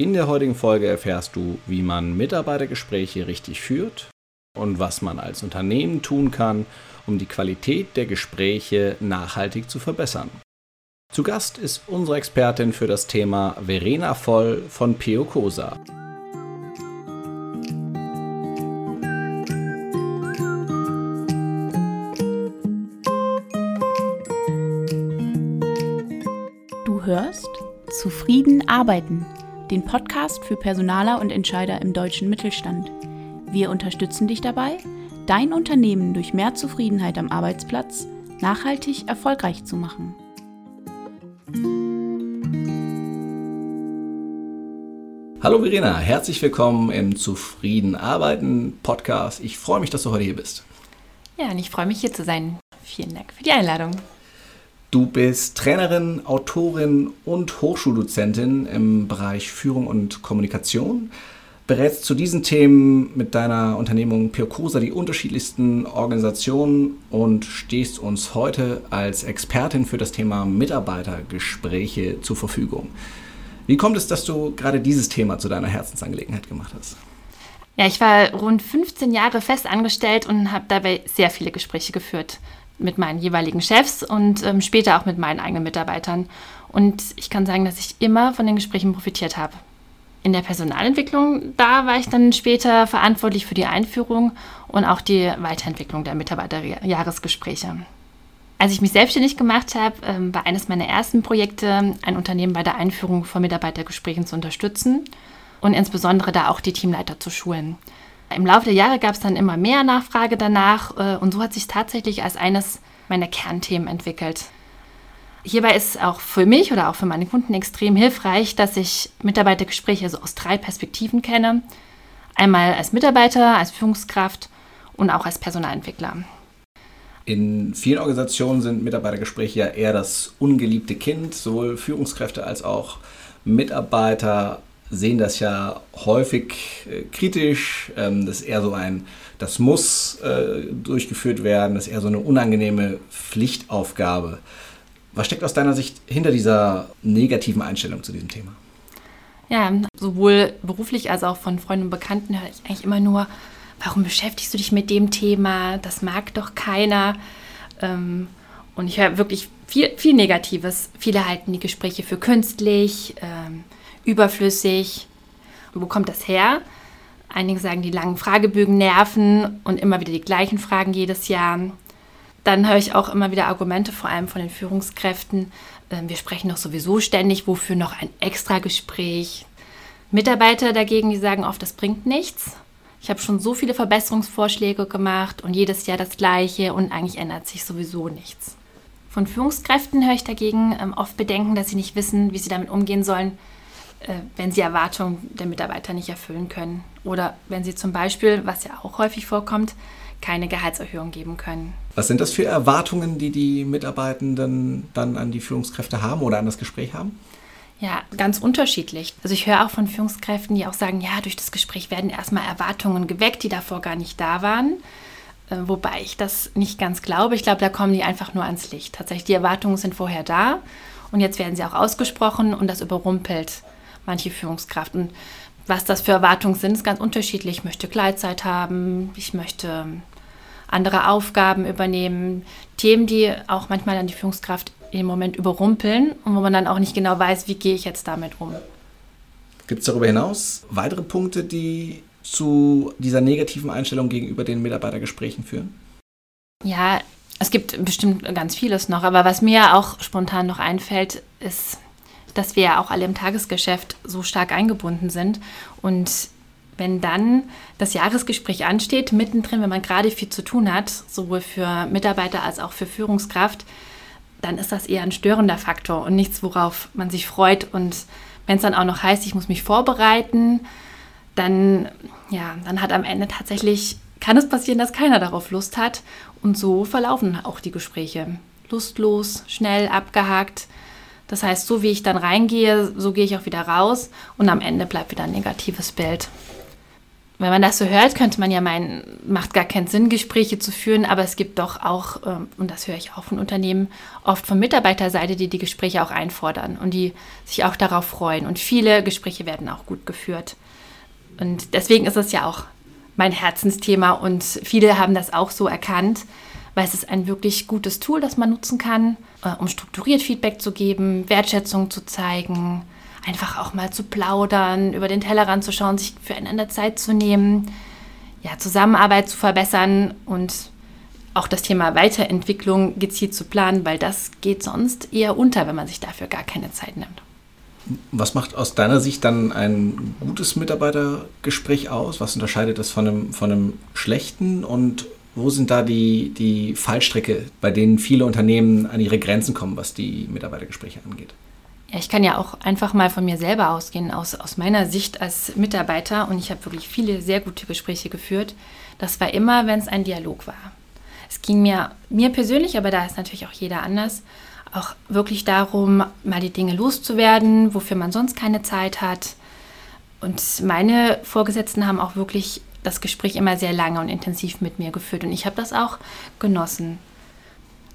In der heutigen Folge erfährst du, wie man Mitarbeitergespräche richtig führt und was man als Unternehmen tun kann, um die Qualität der Gespräche nachhaltig zu verbessern. Zu Gast ist unsere Expertin für das Thema Verena Voll von Peo Cosa. Du hörst Zufrieden arbeiten den Podcast für Personaler und Entscheider im deutschen Mittelstand. Wir unterstützen dich dabei, dein Unternehmen durch mehr Zufriedenheit am Arbeitsplatz nachhaltig erfolgreich zu machen. Hallo Verena, herzlich willkommen im Zufrieden Arbeiten Podcast. Ich freue mich, dass du heute hier bist. Ja, und ich freue mich hier zu sein. Vielen Dank für die Einladung. Du bist Trainerin, Autorin und Hochschuldozentin im Bereich Führung und Kommunikation. Berätst zu diesen Themen mit deiner Unternehmung Piocosa die unterschiedlichsten Organisationen und stehst uns heute als Expertin für das Thema Mitarbeitergespräche zur Verfügung. Wie kommt es, dass du gerade dieses Thema zu deiner Herzensangelegenheit gemacht hast? Ja, ich war rund 15 Jahre fest angestellt und habe dabei sehr viele Gespräche geführt mit meinen jeweiligen Chefs und ähm, später auch mit meinen eigenen Mitarbeitern. Und ich kann sagen, dass ich immer von den Gesprächen profitiert habe. In der Personalentwicklung, da war ich dann später verantwortlich für die Einführung und auch die Weiterentwicklung der Mitarbeiterjahresgespräche. Als ich mich selbstständig gemacht habe, ähm, war eines meiner ersten Projekte, ein Unternehmen bei der Einführung von Mitarbeitergesprächen zu unterstützen und insbesondere da auch die Teamleiter zu schulen. Im Laufe der Jahre gab es dann immer mehr Nachfrage danach äh, und so hat sich tatsächlich als eines meiner Kernthemen entwickelt. Hierbei ist auch für mich oder auch für meine Kunden extrem hilfreich, dass ich Mitarbeitergespräche so aus drei Perspektiven kenne. Einmal als Mitarbeiter, als Führungskraft und auch als Personalentwickler. In vielen Organisationen sind Mitarbeitergespräche ja eher das ungeliebte Kind. Sowohl Führungskräfte als auch Mitarbeiter sehen das ja häufig äh, kritisch. Ähm, das ist eher so ein, das muss äh, durchgeführt werden, das ist eher so eine unangenehme Pflichtaufgabe. Was steckt aus deiner Sicht hinter dieser negativen Einstellung zu diesem Thema? Ja, sowohl beruflich als auch von Freunden und Bekannten höre ich eigentlich immer nur, warum beschäftigst du dich mit dem Thema? Das mag doch keiner. Ähm, und ich höre wirklich viel, viel Negatives. Viele halten die Gespräche für künstlich. Ähm, überflüssig. Wo kommt das her? Einige sagen, die langen Fragebögen nerven und immer wieder die gleichen Fragen jedes Jahr. Dann höre ich auch immer wieder Argumente, vor allem von den Führungskräften. Ähm, wir sprechen doch sowieso ständig, wofür noch ein extra Gespräch? Mitarbeiter dagegen, die sagen oft, das bringt nichts. Ich habe schon so viele Verbesserungsvorschläge gemacht und jedes Jahr das gleiche und eigentlich ändert sich sowieso nichts. Von Führungskräften höre ich dagegen ähm, oft Bedenken, dass sie nicht wissen, wie sie damit umgehen sollen, wenn sie Erwartungen der Mitarbeiter nicht erfüllen können. Oder wenn sie zum Beispiel, was ja auch häufig vorkommt, keine Gehaltserhöhung geben können. Was sind das für Erwartungen, die die Mitarbeitenden dann an die Führungskräfte haben oder an das Gespräch haben? Ja, ganz unterschiedlich. Also ich höre auch von Führungskräften, die auch sagen, ja, durch das Gespräch werden erstmal Erwartungen geweckt, die davor gar nicht da waren. Äh, wobei ich das nicht ganz glaube. Ich glaube, da kommen die einfach nur ans Licht. Tatsächlich, die Erwartungen sind vorher da und jetzt werden sie auch ausgesprochen und das überrumpelt manche Führungskraft. Und was das für Erwartungen sind, ist ganz unterschiedlich. Ich möchte Gleitzeit haben, ich möchte andere Aufgaben übernehmen, Themen, die auch manchmal dann die Führungskraft im Moment überrumpeln und wo man dann auch nicht genau weiß, wie gehe ich jetzt damit um. Gibt es darüber hinaus weitere Punkte, die zu dieser negativen Einstellung gegenüber den Mitarbeitergesprächen führen? Ja, es gibt bestimmt ganz vieles noch, aber was mir auch spontan noch einfällt, ist dass wir ja auch alle im Tagesgeschäft so stark eingebunden sind. Und wenn dann das Jahresgespräch ansteht, mittendrin, wenn man gerade viel zu tun hat, sowohl für Mitarbeiter als auch für Führungskraft, dann ist das eher ein störender Faktor und nichts, worauf man sich freut. Und wenn es dann auch noch heißt, ich muss mich vorbereiten, dann, ja, dann hat am Ende tatsächlich, kann es passieren, dass keiner darauf Lust hat. Und so verlaufen auch die Gespräche. Lustlos, schnell, abgehakt. Das heißt, so wie ich dann reingehe, so gehe ich auch wieder raus und am Ende bleibt wieder ein negatives Bild. wenn man das so hört, könnte man ja meinen, macht gar keinen Sinn, Gespräche zu führen, aber es gibt doch auch, ähm, und das höre ich auch von Unternehmen, oft von Mitarbeiterseite, die die Gespräche auch einfordern und die sich auch darauf freuen. Und viele Gespräche werden auch gut geführt. Und deswegen ist es ja auch mein Herzensthema und viele haben das auch so erkannt, weil es ist ein wirklich gutes Tool, das man nutzen kann, äh, um strukturiert Feedback zu geben, Wertschätzung zu zeigen, einfach auch mal zu plaudern, über den Tellerrand zu schauen, sich füreinander Zeit zu nehmen, ja, Zusammenarbeit zu verbessern und auch das Thema Weiterentwicklung gezielt zu planen, weil das geht sonst eher unter, wenn man sich dafür gar keine Zeit nimmt. Was macht aus deiner Sicht dann ein gutes Mitarbeitergespräch aus? Was unterscheidet das von einem, von einem schlechten und wo sind da die, die Fallstricke, bei denen viele Unternehmen an ihre Grenzen kommen, was die Mitarbeitergespräche angeht? Ja, ich kann ja auch einfach mal von mir selber ausgehen, aus, aus meiner Sicht als Mitarbeiter. Und ich habe wirklich viele sehr gute Gespräche geführt. Das war immer, wenn es ein Dialog war. Es ging mir, mir persönlich, aber da ist natürlich auch jeder anders, auch wirklich darum, mal die Dinge loszuwerden, wofür man sonst keine Zeit hat. Und meine Vorgesetzten haben auch wirklich das Gespräch immer sehr lange und intensiv mit mir geführt. Und ich habe das auch genossen.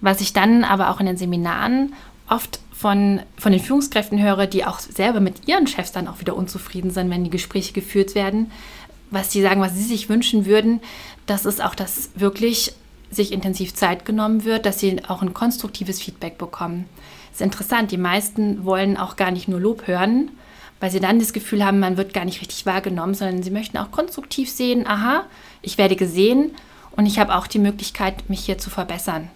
Was ich dann aber auch in den Seminaren oft von, von den Führungskräften höre, die auch selber mit ihren Chefs dann auch wieder unzufrieden sind, wenn die Gespräche geführt werden, was sie sagen, was sie sich wünschen würden, dass es auch das wirklich sich intensiv Zeit genommen wird, dass sie auch ein konstruktives Feedback bekommen. Das ist interessant, die meisten wollen auch gar nicht nur Lob hören, weil sie dann das Gefühl haben, man wird gar nicht richtig wahrgenommen, sondern sie möchten auch konstruktiv sehen, aha, ich werde gesehen und ich habe auch die Möglichkeit, mich hier zu verbessern.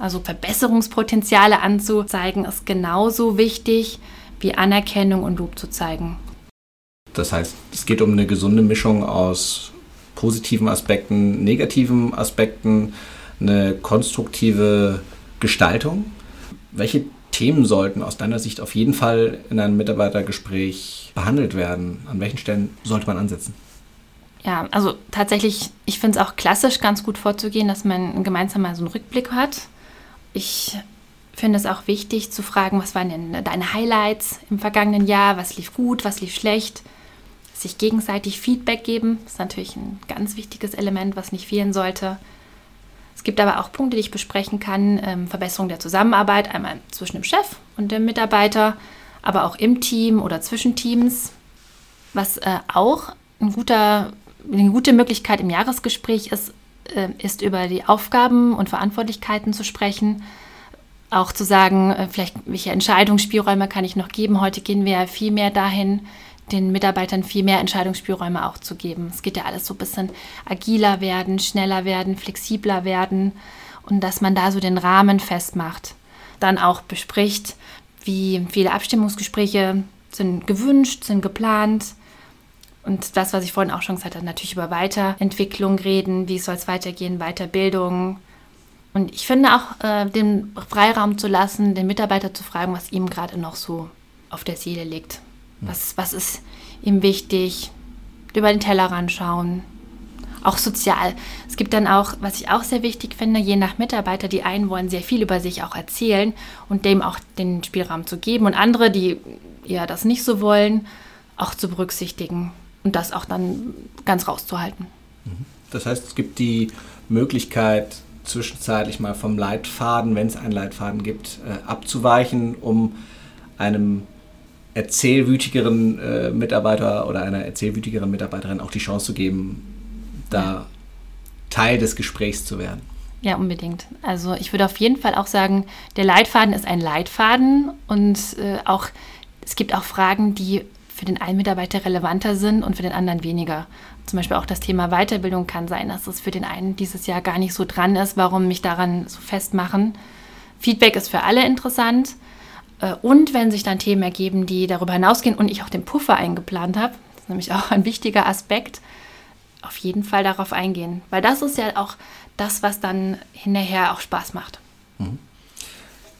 Also Verbesserungspotenziale anzuzeigen, ist genauso wichtig wie Anerkennung und Lob zu zeigen. Das heißt, es geht um eine gesunde Mischung aus positiven Aspekten, negativen Aspekten, eine konstruktive Gestaltung. Welche Themen sollten aus deiner Sicht auf jeden Fall in einem Mitarbeitergespräch behandelt werden? An welchen Stellen sollte man ansetzen? Ja, also tatsächlich, ich finde es auch klassisch ganz gut vorzugehen, dass man gemeinsam mal so einen Rückblick hat ich finde es auch wichtig zu fragen, was waren denn deine Highlights im vergangenen Jahr, was lief gut, was lief schlecht, sich gegenseitig Feedback geben, ist natürlich ein ganz wichtiges Element, was nicht fehlen sollte. Es gibt aber auch Punkte, die ich besprechen kann, ähm, Verbesserung der Zusammenarbeit, einmal zwischen dem Chef und dem Mitarbeiter, aber auch im Team oder zwischen Teams. Was äh, auch ein guter, eine gute Möglichkeit im Jahresgespräch ist, äh, ist, über die Aufgaben und Verantwortlichkeiten zu sprechen. Auch zu sagen, äh, vielleicht welche Entscheidungsspielräume kann ich noch geben. Heute gehen wir viel mehr dahin, den Mitarbeitern viel mehr Entscheidungsspielräume auch zu geben. Es geht ja alles so ein bisschen agiler werden, schneller werden, flexibler werden und dass man da so den Rahmen festmacht. Dann auch bespricht, wie viele Abstimmungsgespräche sind gewünscht, sind geplant, und das, was ich vorhin auch schon gesagt habe, natürlich über Weiterentwicklung reden, wie soll es weitergehen, Weiterbildung. Und ich finde auch, äh, den Freiraum zu lassen, den Mitarbeiter zu fragen, was ihm gerade noch so auf der Seele liegt. Was, was ist ihm wichtig? Über den Tellerrand schauen. Auch sozial. Es gibt dann auch, was ich auch sehr wichtig finde, je nach Mitarbeiter, die einen wollen sehr viel über sich auch erzählen und dem auch den Spielraum zu geben und andere, die eher das nicht so wollen, auch zu berücksichtigen und das auch dann ganz rauszuhalten. Mhm. Das heißt, es gibt die Möglichkeit, zwischenzeitlich mal vom Leitfaden, wenn es einen Leitfaden gibt, äh, abzuweichen, um einem erzählwütigeren äh, Mitarbeiter oder einer erzählwütigeren Mitarbeiterin auch die Chance zu geben, da. Teil des Gesprächs zu werden. Ja, unbedingt. Also ich würde auf jeden Fall auch sagen, der Leitfaden ist ein Leitfaden und äh, auch es gibt auch Fragen, die für den einen Mitarbeiter relevanter sind und für den anderen weniger. Zum Beispiel auch das Thema Weiterbildung kann sein, dass es für den einen dieses Jahr gar nicht so dran ist. Warum mich daran so festmachen? Feedback ist für alle interessant. Äh, und wenn sich dann Themen ergeben, die darüber hinausgehen und ich auch den Puffer eingeplant habe, das ist nämlich auch ein wichtiger Aspekt, auf jeden Fall darauf eingehen. Weil das ist ja auch das, was dann hinterher auch Spaß macht. Mhm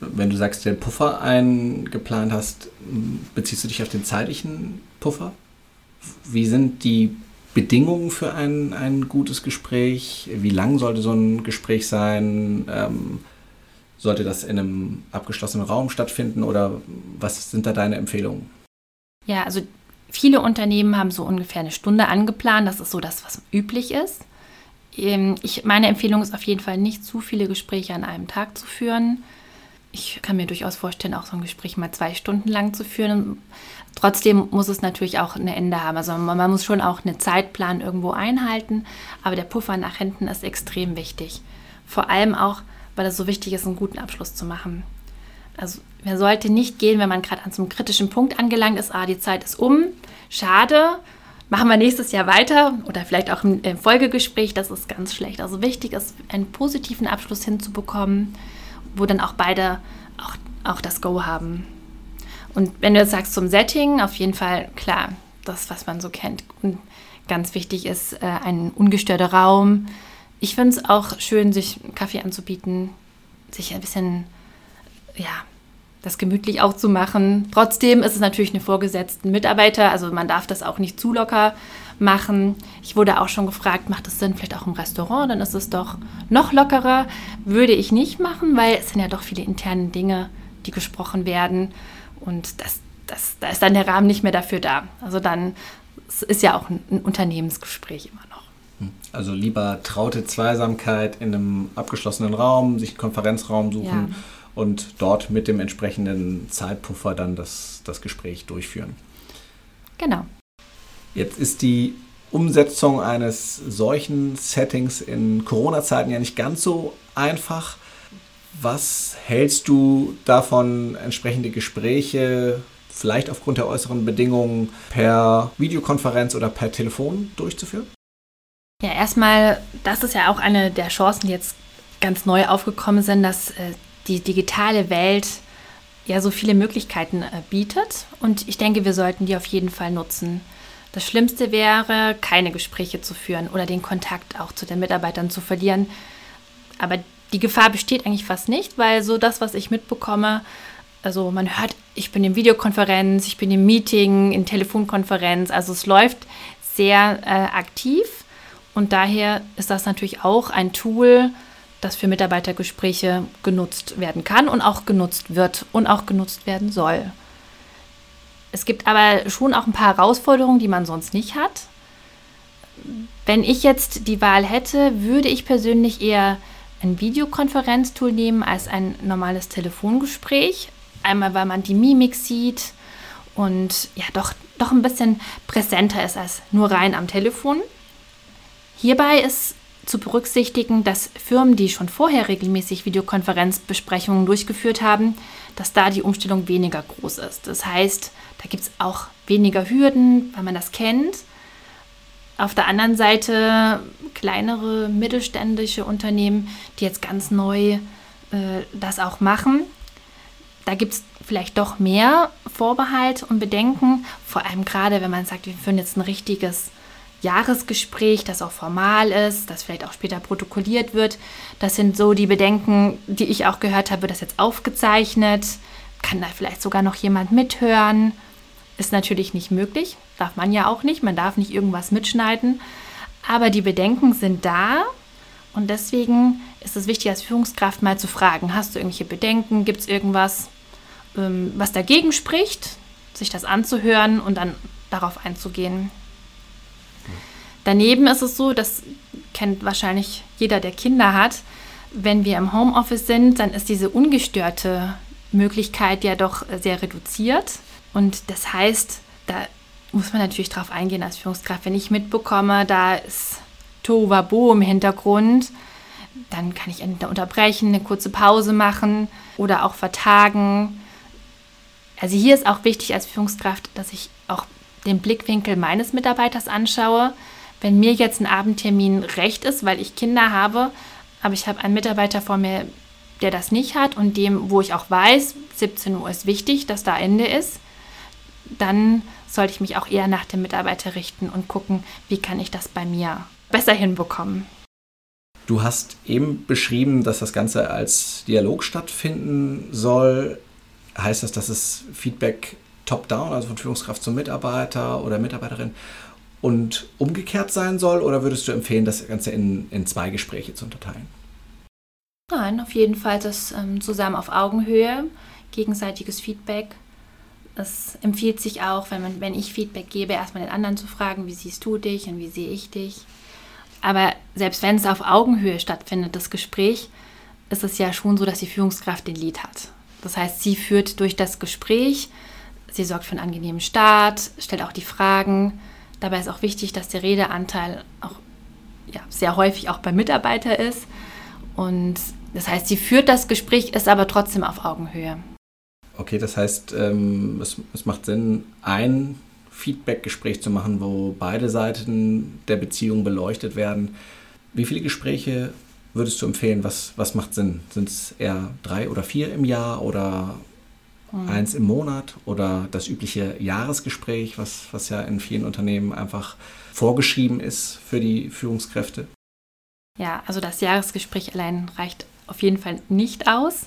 wenn du sagst, den Puffer eingeplant hast, beziehst du dich auf den zeitlichen Puffer? Wie sind die Bedingungen für ein, ein gutes Gespräch? Wie lang sollte so ein Gespräch sein? Ähm, sollte das in einem abgeschlossenen Raum stattfinden oder was sind da deine Empfehlungen? Ja, also Viele Unternehmen haben so ungefähr eine Stunde angeplant. Das ist so das, was üblich ist. Ähm, ich, meine Empfehlung ist auf jeden Fall nicht zu viele Gespräche an einem Tag zu führen. Ich kann mir durchaus vorstellen, auch so ein Gespräch mal zwei Stunden lang zu führen. Trotzdem muss es natürlich auch ein Ende haben. Also man, man muss schon auch einen Zeitplan irgendwo einhalten, aber der Puffer nach hinten ist extrem wichtig. Vor allem auch, weil es so wichtig ist, einen guten Abschluss zu machen. Also man sollte nicht gehen, wenn man gerade an so einem kritischen Punkt angelangt ist, ah, die Zeit ist um, schade, machen wir nächstes Jahr weiter oder vielleicht auch im, Folgegespräch, das ist ganz schlecht. Also wichtig ist, einen positiven Abschluss hinzubekommen, wo dann auch beide auch, auch das Go haben. Und wenn du jetzt sagst zum Setting, auf jeden Fall klar, das, was man so kennt. Und ganz wichtig ist äh, ein ungestörter Raum. Ich finde es auch schön, sich Kaffee anzubieten, sich ein bisschen, ja, das gemütlich auch zu machen. Trotzdem ist es natürlich eine vorgesetzten Mitarbeiter, also man darf das auch nicht zu locker machen. Ich wurde auch schon gefragt, macht es Sinn vielleicht auch im Restaurant, dann ist es doch noch lockerer. Würde ich nicht machen, weil es sind ja doch viele interne Dinge, die gesprochen werden und das, das, da ist dann der Rahmen nicht mehr dafür da. Also dann ist ja auch ein, ein Unternehmensgespräch immer. Also lieber traute Zweisamkeit in einem abgeschlossenen Raum, sich einen Konferenzraum suchen. Ja und dort mit dem entsprechenden Zeitpuffer dann das, das Gespräch durchführen. Genau. Jetzt ist die Umsetzung eines solchen Settings in Corona-Zeiten ja nicht ganz so einfach. Was hältst du davon, entsprechende Gespräche vielleicht aufgrund der äußeren Bedingungen per Videokonferenz oder per Telefon durchzuführen? Ja, erstmal, das ist ja auch eine der Chancen, die jetzt ganz neu aufgekommen sind, dass äh, die digitale Welt ja so viele Möglichkeiten äh, bietet und ich denke, wir sollten die auf jeden Fall nutzen. Das Schlimmste wäre, keine Gespräche zu führen oder den Kontakt auch zu den Mitarbeitern zu verlieren. Aber die Gefahr besteht eigentlich fast nicht, weil so das, was ich mitbekomme, also man hört, ich bin in Videokonferenz, ich bin im Meeting, in Telefonkonferenz, also es läuft sehr äh, aktiv und daher ist das natürlich auch ein Tool, das für Mitarbeitergespräche genutzt werden kann und auch genutzt wird und auch genutzt werden soll. Es gibt aber schon auch ein paar Herausforderungen, die man sonst nicht hat. Wenn ich jetzt die Wahl hätte, würde ich persönlich eher ein Videokonferenztool nehmen als ein normales Telefongespräch. Einmal, weil man die Mimik sieht und ja doch, doch ein bisschen präsenter ist als nur rein am Telefon. Hierbei ist zu berücksichtigen, dass Firmen, die schon vorher regelmäßig Videokonferenzbesprechungen durchgeführt haben, dass da die Umstellung weniger groß ist. Das heißt, da gibt es auch weniger Hürden, weil man das kennt. Auf der anderen Seite kleinere mittelständische Unternehmen, die jetzt ganz neu äh, das auch machen. Da gibt es vielleicht doch mehr Vorbehalt und Bedenken, vor allem gerade wenn man sagt, wir führen jetzt ein richtiges Jahresgespräch, das auch formal ist, das vielleicht auch später protokolliert wird. Das sind so die Bedenken, die ich auch gehört habe, wird das jetzt aufgezeichnet? Kann da vielleicht sogar noch jemand mithören? Ist natürlich nicht möglich, darf man ja auch nicht, man darf nicht irgendwas mitschneiden. Aber die Bedenken sind da und deswegen ist es wichtig, als Führungskraft mal zu fragen, hast du irgendwelche Bedenken, gibt es irgendwas, ähm, was dagegen spricht, sich das anzuhören und dann darauf einzugehen. Daneben ist es so, das kennt wahrscheinlich jeder, der Kinder hat, wenn wir im Homeoffice sind, dann ist diese ungestörte Möglichkeit ja doch sehr reduziert. Und das heißt, da muss man natürlich drauf eingehen als Führungskraft. Wenn ich mitbekomme, da ist Tohuwabo im Hintergrund, dann kann ich entweder unterbrechen, eine kurze Pause machen oder auch vertagen. Also hier ist auch wichtig als Führungskraft, dass ich auch den Blickwinkel meines Mitarbeiters anschaue wenn mir jetzt ein Abendtermin recht ist, weil ich Kinder habe, aber ich habe einen Mitarbeiter vor mir, der das nicht hat und dem, wo ich auch weiß, 17 Uhr ist wichtig, dass da Ende ist, dann sollte ich mich auch eher nach dem Mitarbeiter richten und gucken, wie kann ich das bei mir besser hinbekommen. Du hast eben beschrieben, dass das Ganze als Dialog stattfinden soll. Heißt das, dass es Feedback top-down, also von Führungskraft zum Mitarbeiter oder Mitarbeiterin und umgekehrt sein soll? Oder würdest du empfehlen, das Ganze in, in zwei Gespräche zu unterteilen? Nein, auf jeden Fall das ähm, zusammen auf Augenhöhe, gegenseitiges Feedback Es empfiehlt sich auch, wenn, man, wenn ich Feedback gebe, erstmal den anderen zu fragen, wie siehst du dich und wie sehe ich dich. Aber selbst wenn es auf Augenhöhe stattfindet, das Gespräch, ist es ja schon so, dass die Führungskraft den Lied hat. Das heißt, sie führt durch das Gespräch, sie sorgt für einen angenehmen Start, stellt auch die Fragen. Dabei ist auch wichtig, dass der Redeanteil auch ja, sehr häufig auch beim Mitarbeiter ist. Und das heißt, sie führt das Gespräch, ist aber trotzdem auf Augenhöhe. Okay, das heißt, ähm, es, es macht Sinn, ein Feedback-Gespräch zu machen, wo beide Seiten der Beziehung beleuchtet werden. Wie viele Gespräche würdest du empfehlen? Was, was macht Sinn? Sind es eher drei oder vier im Jahr oder mhm. eins im Monat oder das übliche Jahresgespräch, was, was ja in vielen Unternehmen einfach vorgeschrieben ist für die Führungskräfte? Ja, also das Jahresgespräch allein reicht auf jeden Fall nicht aus.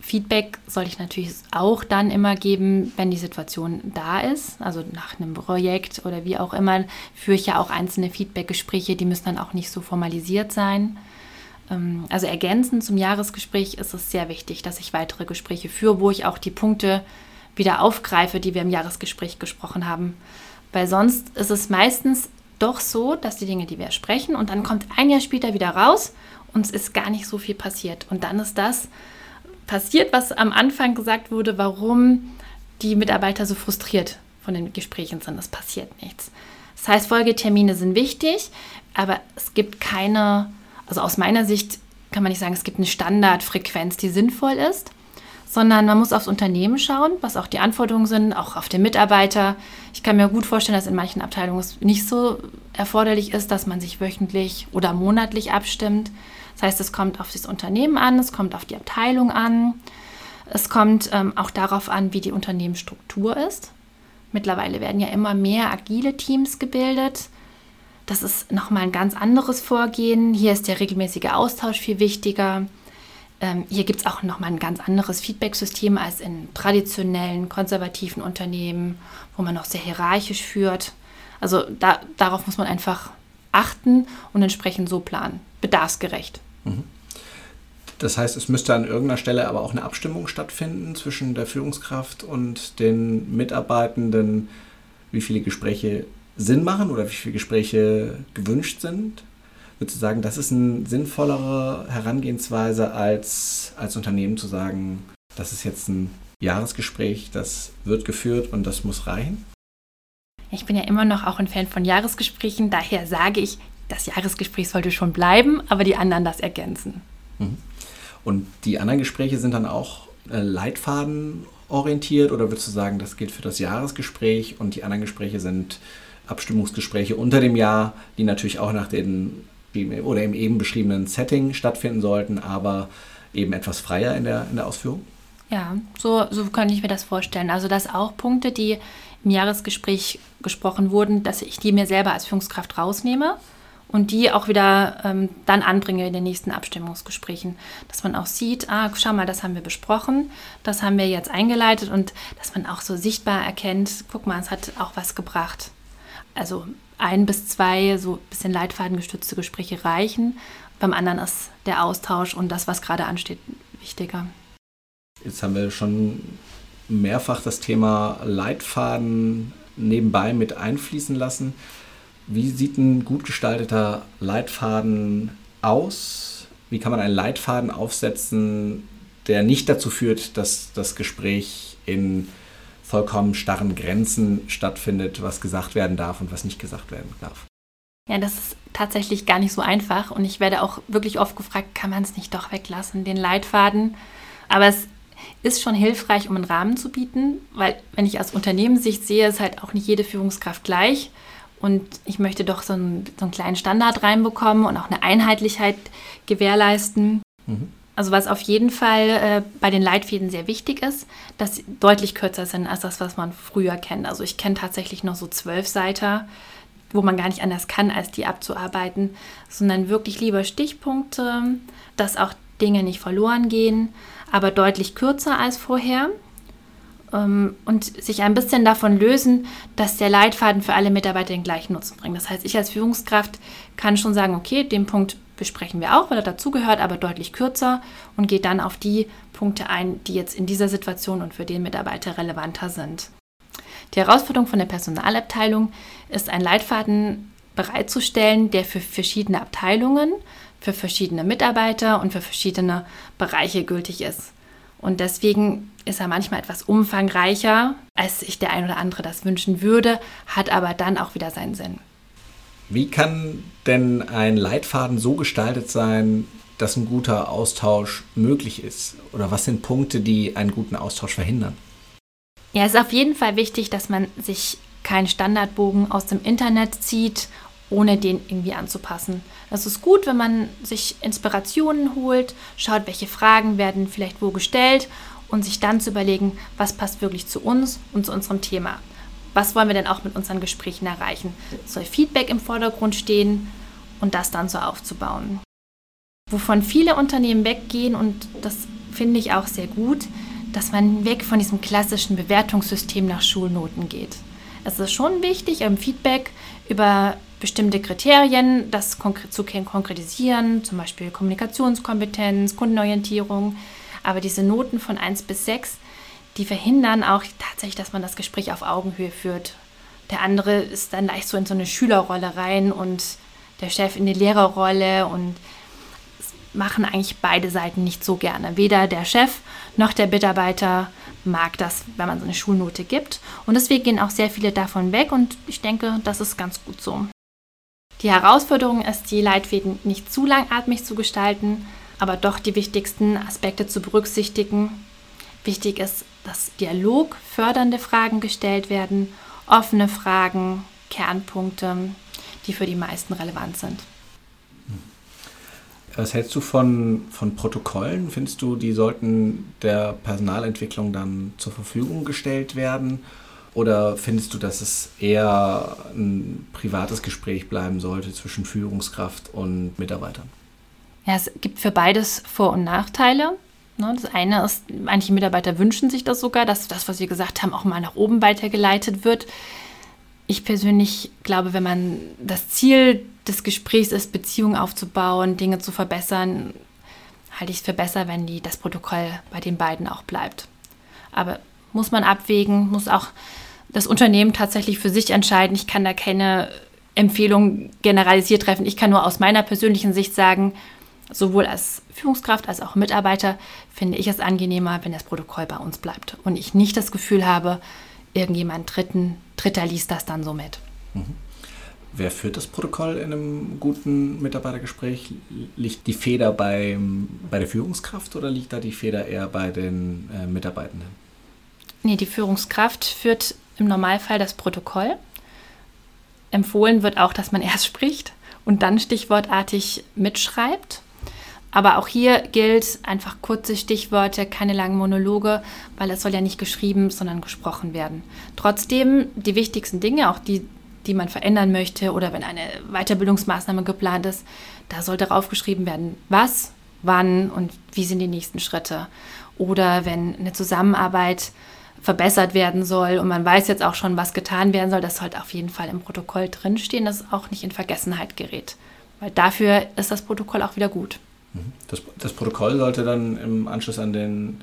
Feedback sollte ich natürlich auch dann immer geben, wenn die Situation da ist. Also nach einem Projekt oder wie auch immer führe ich ja auch einzelne Feedbackgespräche, die müssen dann auch nicht so formalisiert sein. Ähm, also ergänzend zum Jahresgespräch ist es sehr wichtig, dass ich weitere Gespräche führe, wo ich auch die Punkte wieder aufgreife, die wir im Jahresgespräch gesprochen haben. Weil sonst ist es meistens doch so, dass die Dinge, die wir sprechen, und dann kommt ein Jahr später wieder raus und es ist gar nicht so viel passiert. Und dann ist das passiert, was am Anfang gesagt wurde, warum die Mitarbeiter so frustriert von den Gesprächen sind. Es passiert nichts. Das heißt, Folgetermine sind wichtig, aber es gibt keine, also aus meiner Sicht kann man nicht sagen, es gibt eine Standardfrequenz, die sinnvoll ist, sondern man muss aufs Unternehmen schauen, was auch die Anforderungen sind, auch auf den Mitarbeiter. Ich kann mir gut vorstellen, dass in manchen Abteilungen es nicht so erforderlich ist, dass man sich wöchentlich oder monatlich abstimmt. Das heißt, es kommt auf das Unternehmen an, es kommt auf die Abteilung an, es kommt ähm, auch darauf an, wie die Unternehmensstruktur ist. Mittlerweile werden ja immer mehr agile Teams gebildet. Das ist nochmal ein ganz anderes Vorgehen. Hier ist der regelmäßige Austausch viel wichtiger. Ähm, hier gibt es auch nochmal ein ganz anderes Feedback-System als in traditionellen, konservativen Unternehmen, wo man noch sehr hierarchisch führt. Also da, darauf muss man einfach achten und entsprechend so planen, bedarfsgerecht. Mhm. Das heißt, es müsste an irgendeiner Stelle aber auch eine Abstimmung stattfinden zwischen der Führungskraft und den Mitarbeitenden, wie viele Gespräche Sinn machen oder wie viele Gespräche gewünscht sind. Würdest du sagen, das ist eine sinnvollere Herangehensweise, als als Unternehmen zu sagen, das ist jetzt ein Jahresgespräch, das wird geführt und das muss reichen? Ich bin ja immer noch auch ein Fan von Jahresgesprächen, daher sage ich, das Jahresgespräch sollte schon bleiben, aber die anderen das ergänzen. Mhm. Und die anderen Gespräche sind dann auch äh, Leitfaden orientiert oder würdest du sagen, das gilt für das Jahresgespräch und die anderen Gespräche sind Abstimmungsgespräche unter dem Jahr, die natürlich auch nach den oder im eben beschriebenen Setting stattfinden sollten, aber eben etwas freier in der, in der Ausführung? Ja, so, so könnte ich mir das vorstellen. Also, dass auch Punkte, die im Jahresgespräch gesprochen wurden, dass ich die mir selber als Führungskraft rausnehme und die auch wieder ähm, dann anbringe in den nächsten Abstimmungsgesprächen. Dass man auch sieht, ah, schau mal, das haben wir besprochen, das haben wir jetzt eingeleitet und dass man auch so sichtbar erkennt, guck mal, es hat auch was gebracht. Also ein bis zwei so ein bisschen leitfadengestützte Gespräche reichen. Beim anderen ist der Austausch und das, was gerade ansteht, wichtiger. Jetzt haben wir schon mehrfach das Thema Leitfaden nebenbei mit einfließen lassen. Wie sieht ein gut gestalteter Leitfaden aus? Wie kann man einen Leitfaden aufsetzen, der nicht dazu führt, dass das Gespräch in vollkommen starren Grenzen stattfindet, was gesagt werden darf und was nicht gesagt werden darf? Ja, das ist tatsächlich gar nicht so einfach und ich werde auch wirklich oft gefragt, kann man es nicht doch weglassen, den Leitfaden? Aber es ist schon hilfreich, um einen Rahmen zu bieten, weil wenn ich aus Unternehmenssicht sehe, ist halt auch nicht jede Führungskraft gleich und ich möchte doch so einen, so einen kleinen Standard reinbekommen und auch eine Einheitlichkeit gewährleisten. Mhm. Also was auf jeden Fall äh, bei den Leitfäden sehr wichtig ist, dass sie deutlich kürzer sind als das, was man früher kennt. Also ich kenne tatsächlich noch so zwölf Seiter, wo man gar nicht anders kann, als die abzuarbeiten, sondern wirklich lieber Stichpunkte, dass auch Dinge nicht verloren gehen, aber deutlich kürzer als vorher. Ähm, und sich ein bisschen davon lösen, dass der Leitfaden für alle Mitarbeiter den gleichen Nutzen bringt. Das heißt, ich als Führungskraft kann schon sagen, okay, den Punkt besprechen wir auch, weil er dazugehört, aber deutlich kürzer und geht dann auf die Punkte ein, die jetzt in dieser Situation und für den Mitarbeiter relevanter sind. Die Herausforderung von der Personalabteilung ist, einen Leitfaden bereitzustellen, der für verschiedene Abteilungen, für verschiedene Mitarbeiter und für verschiedene Bereiche gültig ist. Und deswegen ist er manchmal etwas umfangreicher, als sich der ein oder andere das wünschen würde, hat aber dann auch wieder seinen Sinn. Wie kann denn ein Leitfaden so gestaltet sein, dass ein guter Austausch möglich ist? Oder was sind Punkte, die einen guten Austausch verhindern? Ja, es ist auf jeden Fall wichtig, dass man sich keinen Standardbogen aus dem Internet zieht, ohne den irgendwie anzupassen. Es ist gut, wenn man sich Inspirationen holt, schaut, welche Fragen werden vielleicht wo gestellt und sich dann zu überlegen, was passt wirklich zu uns und zu unserem Thema. Was wollen wir denn auch mit unseren Gesprächen erreichen? Soll Feedback im Vordergrund stehen und das dann so aufzubauen? Wovon viele Unternehmen weggehen und das finde ich auch sehr gut, dass man weg von diesem klassischen Bewertungssystem nach Schulnoten geht. Es ist schon wichtig, im Feedback über bestimmte Kriterien das zu konkretisieren, zum Beispiel Kommunikationskompetenz, Kundenorientierung. Aber diese Noten von 1 bis 6, die verhindern auch tatsächlich, dass man das Gespräch auf Augenhöhe führt. Der andere ist dann leicht so in so eine Schülerrolle rein und der Chef in die Lehrerrolle und machen eigentlich beide Seiten nicht so gerne. Weder der Chef noch der Mitarbeiter mag das, wenn man so eine Schulnote gibt. Und deswegen gehen auch sehr viele davon weg und ich denke, das ist ganz gut so. Die Herausforderung ist, die Leitfäden nicht zu langatmig zu gestalten, aber doch die wichtigsten Aspekte zu berücksichtigen. Wichtig ist, dass Dialog fördernde Fragen gestellt werden, offene Fragen, Kernpunkte, die für die meisten relevant sind. Was hältst du von, von Protokollen? Findest du, die sollten der Personalentwicklung dann zur Verfügung gestellt werden? Oder findest du, dass es eher ein privates Gespräch bleiben sollte zwischen Führungskraft und Mitarbeitern? Ja, es gibt für beides Vor- und Nachteile. Ne, das eine ist, manche Mitarbeiter wünschen sich das sogar, dass das, was wir gesagt haben, auch mal nach oben weitergeleitet wird. Ich persönlich glaube, wenn man das Ziel des Gesprächs ist, Beziehungen aufzubauen, Dinge zu verbessern, halte ich es für besser, wenn die, das Protokoll bei den beiden auch bleibt. Aber muss man abwägen, muss auch das Unternehmen tatsächlich für sich entscheiden. Ich kann da keine Empfehlung generalisiert treffen. Ich kann nur aus meiner persönlichen Sicht sagen, sowohl als Führungskraft als auch Mitarbeiter finde ich es angenehmer, wenn das Protokoll bei uns bleibt und ich nicht das Gefühl habe, irgendjemand Dritten, Dritter liest das dann so mit. Mhm. Wer führt das Protokoll in einem guten Mitarbeitergespräch? Liegt die Feder bei, bei der Führungskraft oder liegt da die Feder eher bei den äh, Mitarbeitenden? Nee, die Führungskraft führt im Normalfall das Protokoll. Empfohlen wird auch, dass man erst spricht und dann stichwortartig mitschreibt. Aber auch hier gilt einfach kurze Stichworte, keine langen Monologe, weil es soll ja nicht geschrieben, sondern gesprochen werden. Trotzdem die wichtigsten Dinge, auch die, die man verändern möchte oder wenn eine Weiterbildungsmaßnahme geplant ist, da sollte draufgeschrieben werden, was, wann und wie sind die nächsten Schritte. Oder wenn eine Zusammenarbeit verbessert werden soll und man weiß jetzt auch schon, was getan werden soll, das sollte auf jeden Fall im Protokoll drinstehen, dass es auch nicht in Vergessenheit gerät. Weil dafür ist das Protokoll auch wieder gut. Das, das Protokoll sollte dann im Anschluss an den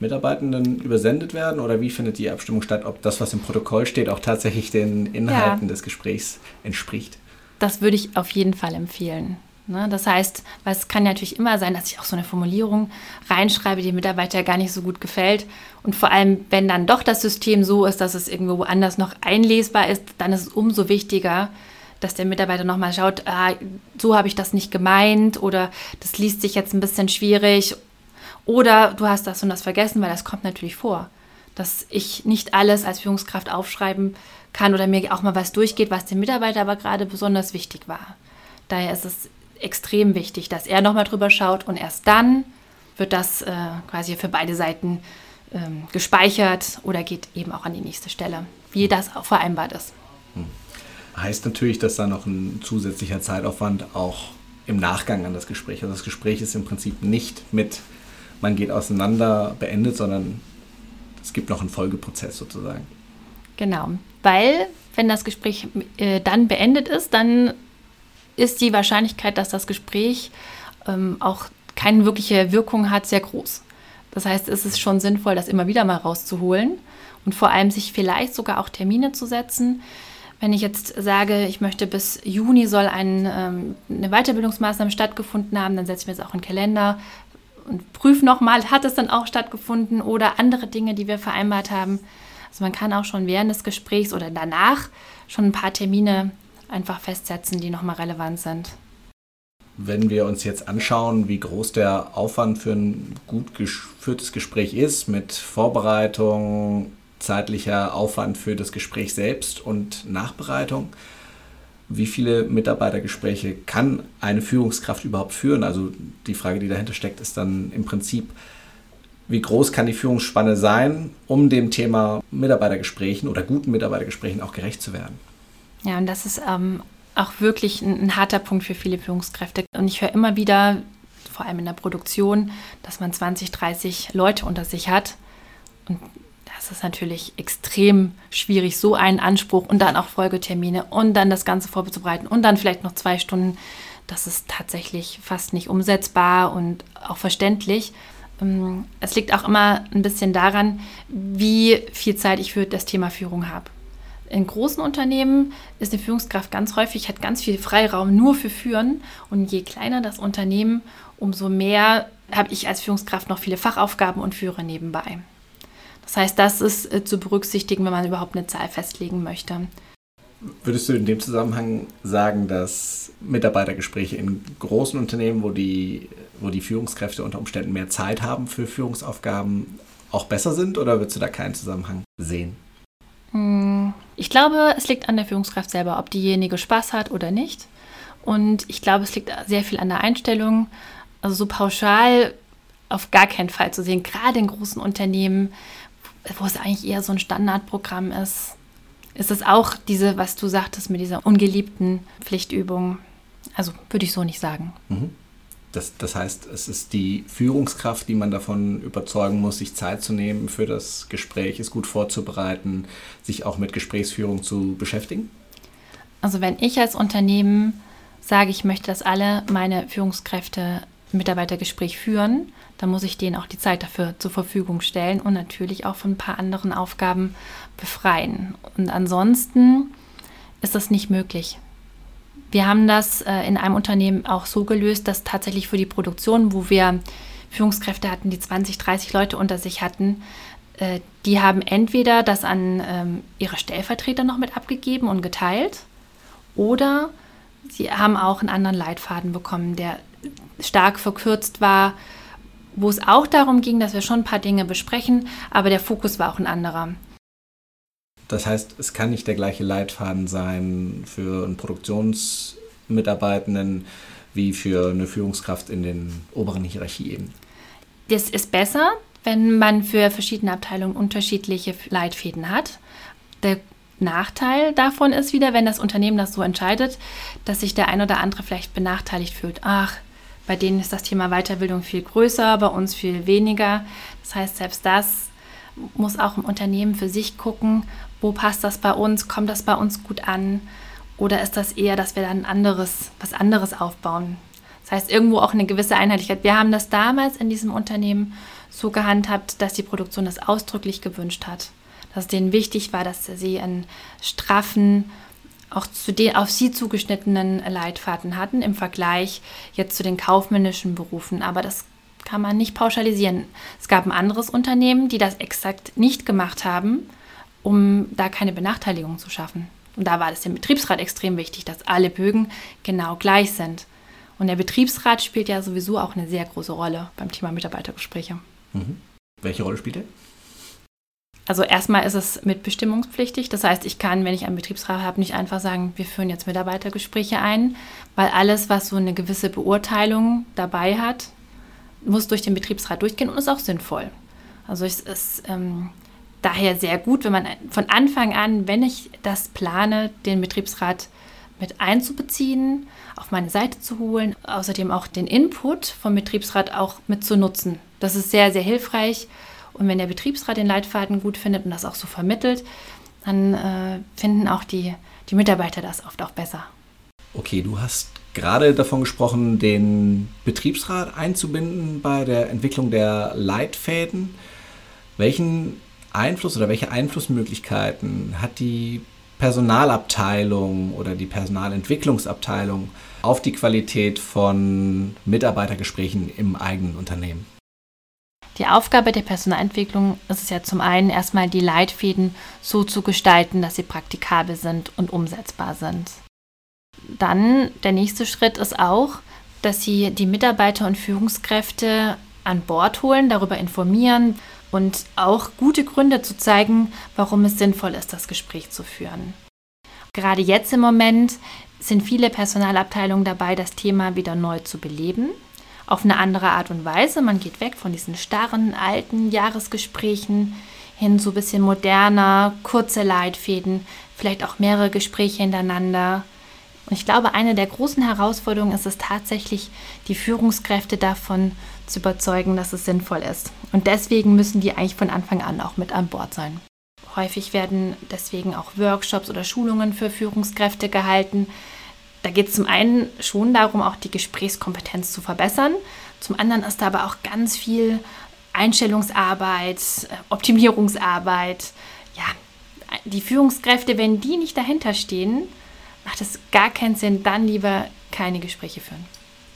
Mitarbeitenden übersendet werden oder wie findet die Abstimmung statt, ob das, was im Protokoll steht, auch tatsächlich den Inhalten ja. des Gesprächs entspricht? Das würde ich auf jeden Fall empfehlen. Ne? Das heißt, weil es kann natürlich immer sein, dass ich auch so eine Formulierung reinschreibe, die dem Mitarbeiter gar nicht so gut gefällt. Und vor allem, wenn dann doch das System so ist, dass es irgendwo woanders noch einlesbar ist, dann ist es umso wichtiger, dass der Mitarbeiter nochmal schaut, ah, so habe ich das nicht gemeint oder das liest sich jetzt ein bisschen schwierig oder du hast das und das vergessen, weil das kommt natürlich vor, dass ich nicht alles als Führungskraft aufschreiben kann oder mir auch mal was durchgeht, was dem Mitarbeiter aber gerade besonders wichtig war. Daher ist es extrem wichtig, dass er nochmal drüber schaut und erst dann wird das äh, quasi für beide Seiten ähm, gespeichert oder geht eben auch an die nächste Stelle, wie das auch vereinbart ist. Heißt natürlich, dass da noch ein zusätzlicher Zeitaufwand auch im Nachgang an das Gespräch, also das Gespräch ist im Prinzip nicht mit, man geht auseinander, beendet, sondern es gibt noch einen Folgeprozess sozusagen. Genau, weil wenn das Gespräch äh, dann beendet ist, dann ist die Wahrscheinlichkeit, dass das Gespräch ähm, auch keine wirkliche Wirkung hat, sehr groß. Das heißt, es ist schon sinnvoll, das immer wieder mal rauszuholen und vor allem sich vielleicht sogar auch Termine zu setzen. Wenn ich jetzt sage, ich möchte bis Juni soll ein, ähm, eine Weiterbildungsmaßnahme stattgefunden haben, dann setze ich mir das auch in den Kalender und prüfe nochmal, hat es dann auch stattgefunden oder andere Dinge, die wir vereinbart haben. Also man kann auch schon während des Gesprächs oder danach schon ein paar Termine einfach festsetzen, die nochmal relevant sind. Wenn wir uns jetzt anschauen, wie groß der Aufwand für ein gut geführtes Gespräch ist, mit Vorbereitung, zeitlicher Aufwand für das Gespräch selbst und Nachbereitung, wie viele Mitarbeitergespräche kann eine Führungskraft überhaupt führen? Also die Frage, die dahinter steckt, ist dann im Prinzip, wie groß kann die Führungsspanne sein, um dem Thema Mitarbeitergesprächen oder guten Mitarbeitergesprächen auch gerecht zu werden? Ja, und das ist ähm, auch wirklich ein, ein, harter Punkt für viele Führungskräfte. Und ich höre immer wieder, vor allem in der Produktion, dass man 20, 30 Leute unter sich hat. Und das ist natürlich extrem schwierig, so einen Anspruch und dann auch Folgetermine und dann das Ganze vorzubereiten und dann vielleicht noch zwei Stunden. Das ist tatsächlich fast nicht umsetzbar und auch verständlich. Ähm, es liegt auch immer ein bisschen daran, wie viel Zeit ich für das Thema Führung habe. In großen Unternehmen ist eine Führungskraft ganz häufig, hat ganz viel Freiraum nur für Führen. Und je kleiner das Unternehmen, umso mehr habe ich als Führungskraft noch viele Fachaufgaben und führe nebenbei. Das heißt, das ist äh, zu berücksichtigen, wenn man überhaupt eine Zahl festlegen möchte. Würdest du in dem Zusammenhang sagen, dass Mitarbeitergespräche in großen Unternehmen, wo die, wo die Führungskräfte unter Umständen mehr Zeit haben für Führungsaufgaben, auch besser sind oder würdest du da keinen Zusammenhang sehen? Hm, ich glaube, es liegt an der Führungskraft selber, ob diejenige Spaß hat oder nicht. Und ich glaube, es liegt sehr viel an der Einstellung. Also so pauschal auf gar keinen Fall zu sehen, gerade in großen Unternehmen, wo es eigentlich eher so ein Standardprogramm ist, ist es auch diese, was du sagtest, mit dieser ungeliebten Pflichtübung. Also würde ich so nicht sagen. Mhm. Das, das heißt, es ist die Führungskraft, die man davon überzeugen muss, sich Zeit zu nehmen für das Gespräch, es gut vorzubereiten, sich auch mit Gesprächsführung zu beschäftigen? Also wenn ich als Unternehmen sage, ich möchte, dass alle meine Führungskräfte Mitarbeitergespräch führen, dann muss ich denen auch die Zeit dafür zur Verfügung stellen und natürlich auch von ein paar anderen Aufgaben befreien. Und ansonsten ist das nicht möglich. Wir haben das äh, in einem Unternehmen auch so gelöst, dass tatsächlich für die Produktion, wo wir Führungskräfte hatten, die 20, 30 Leute unter sich hatten, äh, die haben entweder das an ähm, ihre Stellvertreter noch mit abgegeben und geteilt oder sie haben auch einen anderen Leitfaden bekommen, der stark verkürzt war, wo es auch darum ging, dass wir schon ein paar Dinge besprechen, aber der Fokus war auch ein anderer. Das heißt, es kann nicht der gleiche Leitfaden sein für einen Produktionsmitarbeitenden wie für eine Führungskraft in den oberen Hierarchieebenen. Das ist besser, wenn man für verschiedene Abteilungen unterschiedliche Leitfäden hat. Der Nachteil davon ist wieder, wenn das Unternehmen das so entscheidet, dass sich der ein oder andere vielleicht benachteiligt fühlt. Ach, bei denen ist das Thema Weiterbildung viel größer, bei uns viel weniger. Das heißt, selbst das muss auch im Unternehmen für sich gucken, wo passt das bei uns, kommt das bei uns gut an oder ist das eher, dass wir dann anderes, was anderes aufbauen. Das heißt, irgendwo auch eine gewisse Einheitlichkeit. Wir haben das damals in diesem Unternehmen so gehandhabt, dass die Produktion das ausdrücklich gewünscht hat. Dass es denen wichtig war, dass sie einen straffen auch zu den auf sie zugeschnittenen Leitfaden hatten im Vergleich jetzt zu den kaufmännischen Berufen. Aber das kann man nicht pauschalisieren. Es gab ein anderes Unternehmen, die das exakt nicht gemacht haben, um da keine Benachteiligung zu schaffen. Und da war es dem Betriebsrat extrem wichtig, dass alle Bögen genau gleich sind. Und der Betriebsrat spielt ja sowieso auch eine sehr große Rolle beim Thema Mitarbeitergespräche. Mhm. Welche Rolle spielt er? Also erstmal ist es mitbestimmungspflichtig. Das heißt, ich kann, wenn ich einen Betriebsrat habe, nicht einfach sagen, wir führen jetzt Mitarbeitergespräche ein, weil alles, was so eine gewisse Beurteilung dabei hat, muss durch den Betriebsrat durchgehen und ist auch sinnvoll. Also es ist ähm, daher sehr gut, wenn man von Anfang an, wenn ich das plane, den Betriebsrat mit einzubeziehen, auf meine Seite zu holen, außerdem auch den Input vom Betriebsrat auch mit zu nutzen. Das ist sehr, sehr hilfreich und wenn der Betriebsrat den Leitfaden gut findet und das auch so vermittelt, dann äh, finden auch die, die Mitarbeiter das oft auch besser. Okay, du hast gerade davon gesprochen, den Betriebsrat einzubinden bei der Entwicklung der Leitfäden. Welchen Einfluss oder welche Einflussmöglichkeiten hat die Personalabteilung oder die Personalentwicklungsabteilung auf die Qualität von Mitarbeitergesprächen im eigenen Unternehmen? Die Aufgabe der Personalentwicklung ist es ja zum einen erstmal die Leitfäden so zu gestalten, dass sie praktikabel sind und umsetzbar sind. Dann der nächste Schritt ist auch, dass sie die Mitarbeiter und Führungskräfte an Bord holen, darüber informieren und auch gute Gründe zu zeigen, warum es sinnvoll ist, das Gespräch zu führen. Gerade jetzt im Moment sind viele Personalabteilungen dabei, das Thema wieder neu zu beleben auf eine andere Art und Weise. Man geht weg von diesen starren, alten Jahresgesprächen hin zu ein bisschen moderner, kurze Leitfäden, vielleicht auch mehrere Gespräche hintereinander. Und ich glaube, eine der großen Herausforderungen ist es tatsächlich, die Führungskräfte davon zu überzeugen, dass es sinnvoll ist. Und deswegen müssen die eigentlich von Anfang an auch mit an Bord sein. Häufig werden deswegen auch Workshops oder Schulungen für Führungskräfte gehalten, da geht es zum einen schon darum, auch die Gesprächskompetenz zu verbessern. Zum anderen ist da aber auch ganz viel Einstellungsarbeit, äh, Optimierungsarbeit. Ja, die Führungskräfte, wenn die nicht dahinter stehen, macht es gar keinen Sinn, dann lieber keine Gespräche führen.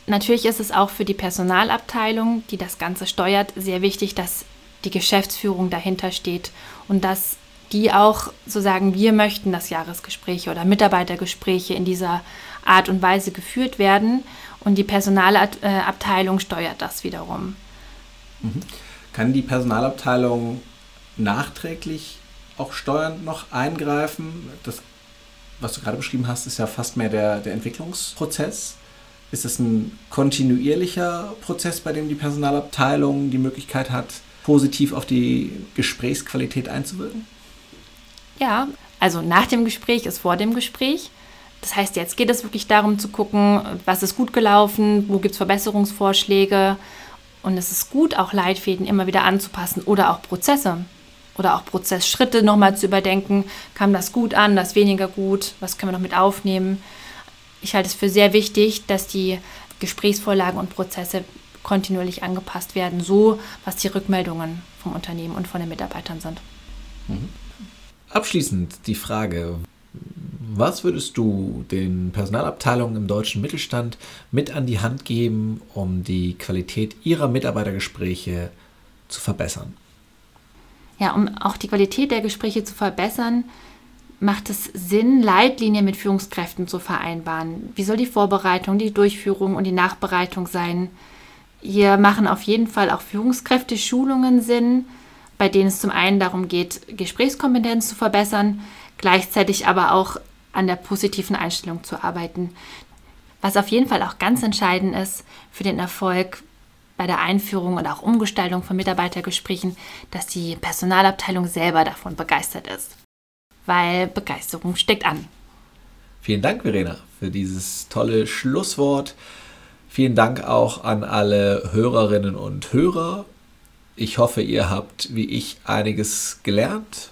Natürlich ist es auch für die Personalabteilung, die das Ganze steuert, sehr wichtig, dass die Geschäftsführung dahinter steht und dass die auch so sagen, wir möchten, dass Jahresgespräche oder Mitarbeitergespräche in dieser Art und Weise geführt werden und die Personalabteilung steuert das wiederum. Mhm. Kann die Personalabteilung nachträglich auch steuernd noch eingreifen? Das, was du gerade beschrieben hast, ist ja fast mehr der, der Entwicklungsprozess. Ist es ein kontinuierlicher Prozess, bei dem die Personalabteilung die Möglichkeit hat, positiv auf die Gesprächsqualität einzuwirken? Ja, also nach dem Gespräch ist vor dem Gespräch. Das heißt, jetzt geht es wirklich darum zu gucken, was ist gut gelaufen, wo gibt es Verbesserungsvorschläge. Und es ist gut, auch Leitfäden immer wieder anzupassen oder auch Prozesse oder auch Prozessschritte nochmal zu überdenken. Kam das gut an, das weniger gut, was können wir noch mit aufnehmen? Ich halte es für sehr wichtig, dass die Gesprächsvorlagen und Prozesse kontinuierlich angepasst werden, so was die Rückmeldungen vom Unternehmen und von den Mitarbeitern sind. Mhm. Abschließend die Frage, was würdest du den Personalabteilungen im deutschen Mittelstand mit an die Hand geben, um die Qualität ihrer Mitarbeitergespräche zu verbessern? Ja, um auch die Qualität der Gespräche zu verbessern, macht es Sinn, Leitlinien mit Führungskräften zu vereinbaren. Wie soll die Vorbereitung, die Durchführung und die Nachbereitung sein? Hier machen auf jeden Fall auch Führungskräfte Schulungen Sinn, bei denen es zum einen darum geht, Gesprächskompetenz zu verbessern, gleichzeitig aber auch an der positiven Einstellung zu arbeiten. Was auf jeden Fall auch ganz entscheidend ist für den Erfolg bei der Einführung und auch Umgestaltung von Mitarbeitergesprächen, dass die Personalabteilung selber davon begeistert ist. Weil Begeisterung steckt an. Vielen Dank, Verena, für dieses tolle Schlusswort. Vielen Dank auch an alle Hörerinnen und Hörer. Ich hoffe, ihr habt wie ich einiges gelernt